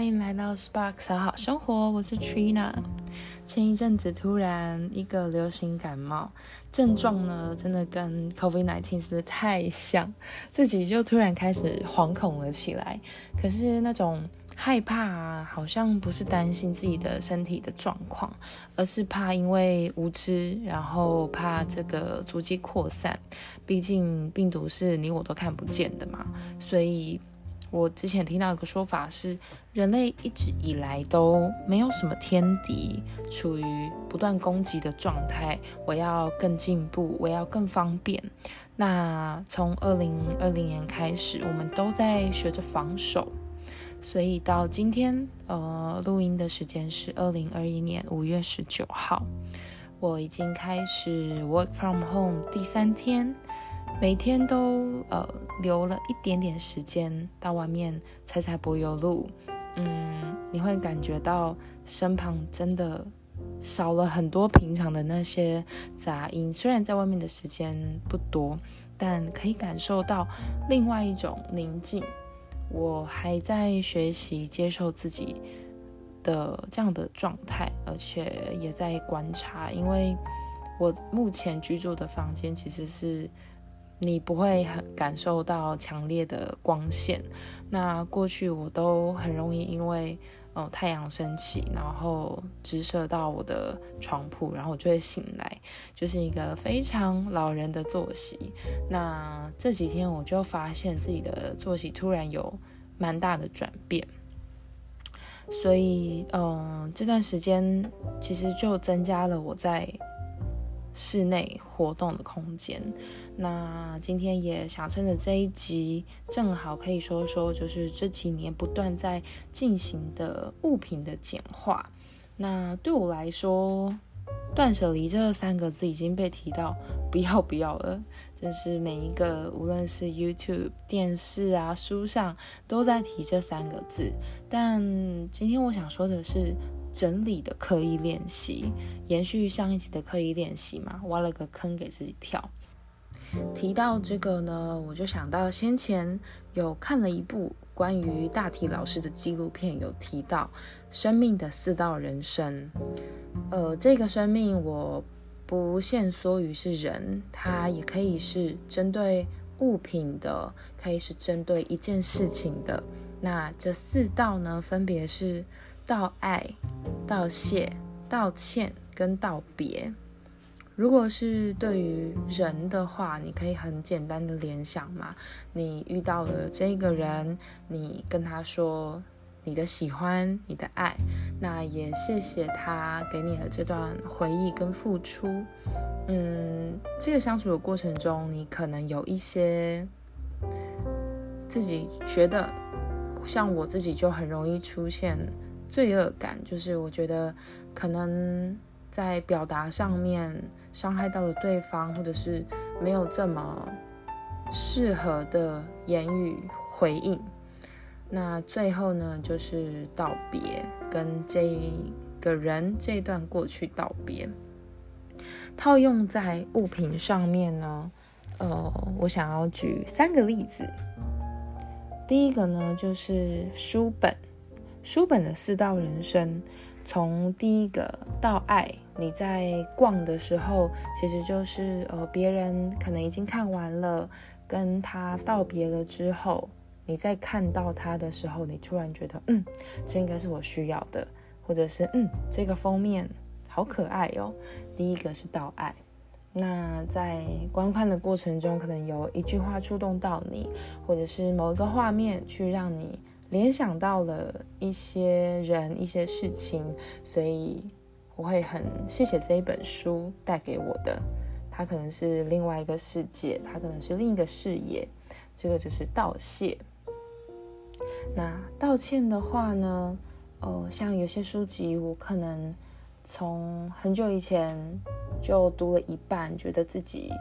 欢迎来到 Sparks 好好生活，我是 Trina。前一阵子突然一个流行感冒，症状呢真的跟 COVID-19 实在太像，自己就突然开始惶恐了起来。可是那种害怕啊，好像不是担心自己的身体的状况，而是怕因为无知，然后怕这个足迹扩散。毕竟病毒是你我都看不见的嘛，所以。我之前听到一个说法是，人类一直以来都没有什么天敌，处于不断攻击的状态。我要更进步，我要更方便。那从二零二零年开始，我们都在学着防守。所以到今天，呃，录音的时间是二零二一年五月十九号，我已经开始 work from home 第三天。每天都呃留了一点点时间到外面踩踩柏油路，嗯，你会感觉到身旁真的少了很多平常的那些杂音。虽然在外面的时间不多，但可以感受到另外一种宁静。我还在学习接受自己的这样的状态，而且也在观察，因为我目前居住的房间其实是。你不会很感受到强烈的光线。那过去我都很容易因为，呃，太阳升起，然后直射到我的床铺，然后我就会醒来，就是一个非常老人的作息。那这几天我就发现自己的作息突然有蛮大的转变，所以，嗯，这段时间其实就增加了我在。室内活动的空间，那今天也想趁着这一集，正好可以说说，就是这几年不断在进行的物品的简化。那对我来说，断舍离这三个字已经被提到不要不要了，就是每一个无论是 YouTube、电视啊、书上都在提这三个字。但今天我想说的是。整理的刻意练习，延续上一集的刻意练习嘛，挖了个坑给自己跳。提到这个呢，我就想到先前有看了一部关于大体老师的纪录片，有提到生命的四道人生。呃，这个生命我不限缩于是人，它也可以是针对物品的，可以是针对一件事情的。那这四道呢，分别是。道爱、道谢、道歉跟道别。如果是对于人的话，你可以很简单的联想嘛。你遇到了这个人，你跟他说你的喜欢、你的爱，那也谢谢他给你的这段回忆跟付出。嗯，这个相处的过程中，你可能有一些自己觉得，像我自己就很容易出现。罪恶感就是，我觉得可能在表达上面伤害到了对方，或者是没有这么适合的言语回应。那最后呢，就是道别，跟这个人这段过去道别。套用在物品上面呢，呃，我想要举三个例子。第一个呢，就是书本。书本的四道人生，从第一个到爱，你在逛的时候，其实就是呃，别人可能已经看完了，跟他道别了之后，你在看到他的时候，你突然觉得，嗯，这应该是我需要的，或者是嗯，这个封面好可爱哦。第一个是道爱，那在观看的过程中，可能有一句话触动到你，或者是某一个画面去让你。联想到了一些人、一些事情，所以我会很谢谢这一本书带给我的。它可能是另外一个世界，它可能是另一个视野。这个就是道谢。那道歉的话呢？呃，像有些书籍，我可能从很久以前就读了一半，觉得自己。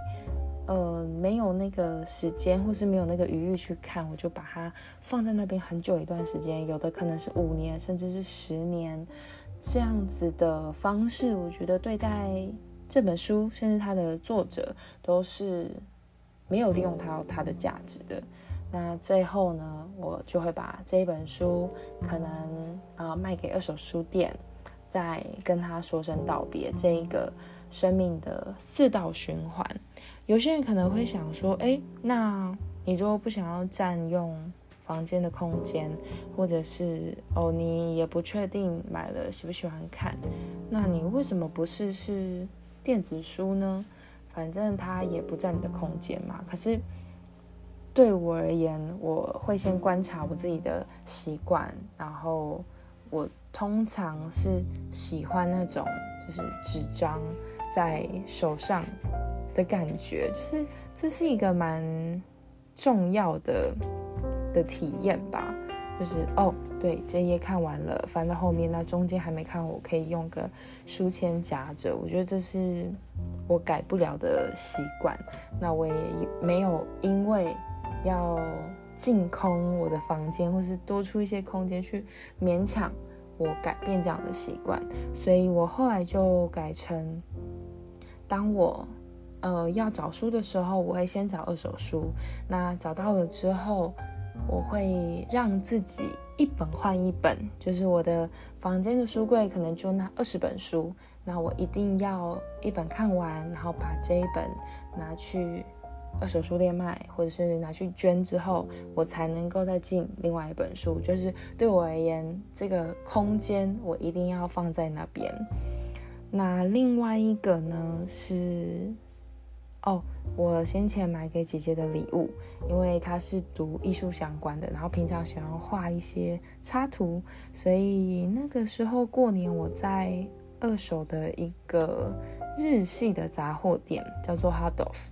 呃，没有那个时间，或是没有那个余裕去看，我就把它放在那边很久一段时间。有的可能是五年，甚至是十年，这样子的方式，我觉得对待这本书，甚至它的作者，都是没有利用它它的价值的。那最后呢，我就会把这一本书可能啊卖给二手书店，再跟他说声道别。这一个生命的四道循环，有些人可能会想说，哎，那你如果不想要占用房间的空间，或者是哦你也不确定买了喜不喜欢看，那你为什么不试试电子书呢？反正它也不占你的空间嘛。可是。对我而言，我会先观察我自己的习惯，然后我通常是喜欢那种就是纸张在手上的感觉，就是这是一个蛮重要的的体验吧。就是哦，对，这页看完了，翻到后面，那中间还没看，我可以用个书签夹着。我觉得这是我改不了的习惯。那我也没有因为。要净空我的房间，或是多出一些空间去勉强我改变这样的习惯，所以我后来就改成，当我呃要找书的时候，我会先找二手书。那找到了之后，我会让自己一本换一本，就是我的房间的书柜可能就那二十本书，那我一定要一本看完，然后把这一本拿去。二手书店卖，或者是拿去捐之后，我才能够再进另外一本书。就是对我而言，这个空间我一定要放在那边。那另外一个呢是，哦，我先前买给姐姐的礼物，因为她是读艺术相关的，然后平常喜欢画一些插图，所以那个时候过年我在二手的一个日系的杂货店，叫做 Hardoff。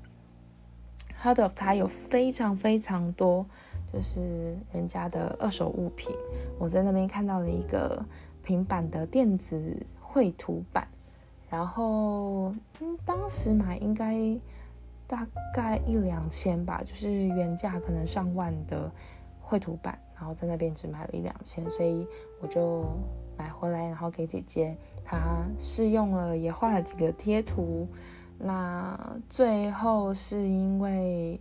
Hard of 它有非常非常多，就是人家的二手物品。我在那边看到了一个平板的电子绘图板，然后嗯，当时买应该大概一两千吧，就是原价可能上万的绘图板，然后在那边只买了一两千，所以我就买回来，然后给姐姐她试用了，也画了几个贴图。那最后是因为，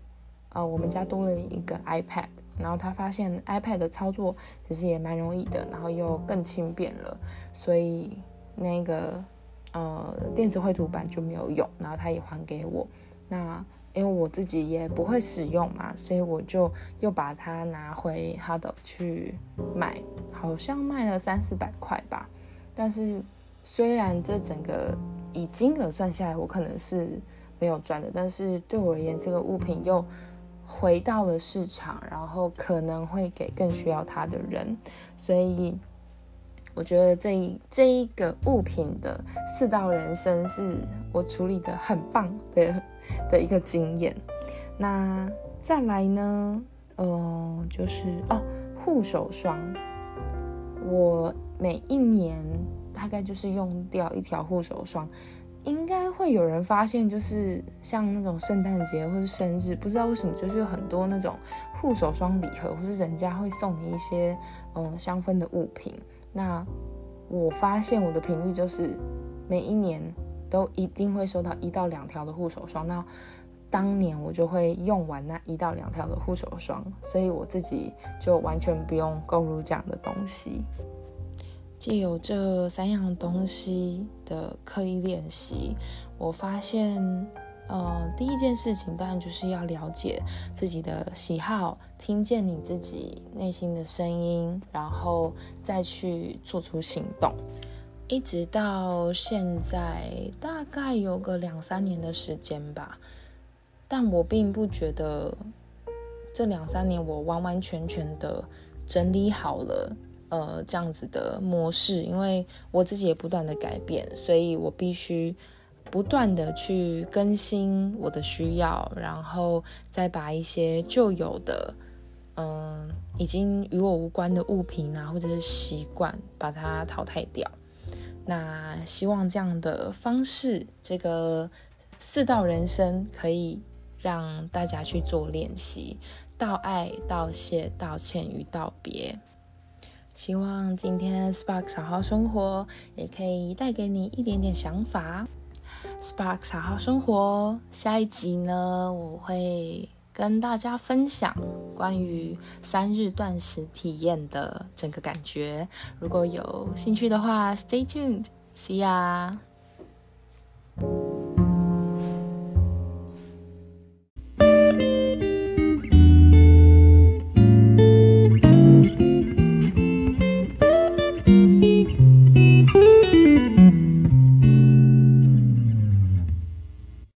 呃，我们家多了一个 iPad，然后他发现 iPad 的操作其实也蛮容易的，然后又更轻便了，所以那个呃电子绘图板就没有用，然后他也还给我。那因为我自己也不会使用嘛，所以我就又把它拿回 Hard of 去卖，好像卖了三四百块吧。但是虽然这整个以金额算下来，我可能是没有赚的，但是对我而言，这个物品又回到了市场，然后可能会给更需要它的人，所以我觉得这一这一个物品的四道人生是我处理的很棒的 的一个经验。那再来呢，嗯，就是哦，护手霜，我每一年。大概就是用掉一条护手霜，应该会有人发现，就是像那种圣诞节或是生日，不知道为什么就是有很多那种护手霜礼盒，或是人家会送你一些嗯香氛的物品。那我发现我的频率就是每一年都一定会收到一到两条的护手霜，那当年我就会用完那一到两条的护手霜，所以我自己就完全不用购入这样的东西。借由这三样东西的刻意练习，我发现，呃，第一件事情当然就是要了解自己的喜好，听见你自己内心的声音，然后再去做出行动。一直到现在，大概有个两三年的时间吧，但我并不觉得这两三年我完完全全的整理好了。呃，这样子的模式，因为我自己也不断的改变，所以我必须不断的去更新我的需要，然后再把一些旧有的，嗯，已经与我无关的物品啊，或者是习惯，把它淘汰掉。那希望这样的方式，这个四道人生，可以让大家去做练习：道爱、道谢、道歉与道别。希望今天 Spark 好好生活也可以带给你一点点想法。Spark 好好生活，下一集呢，我会跟大家分享关于三日断食体验的整个感觉。如果有兴趣的话，Stay tuned，See ya。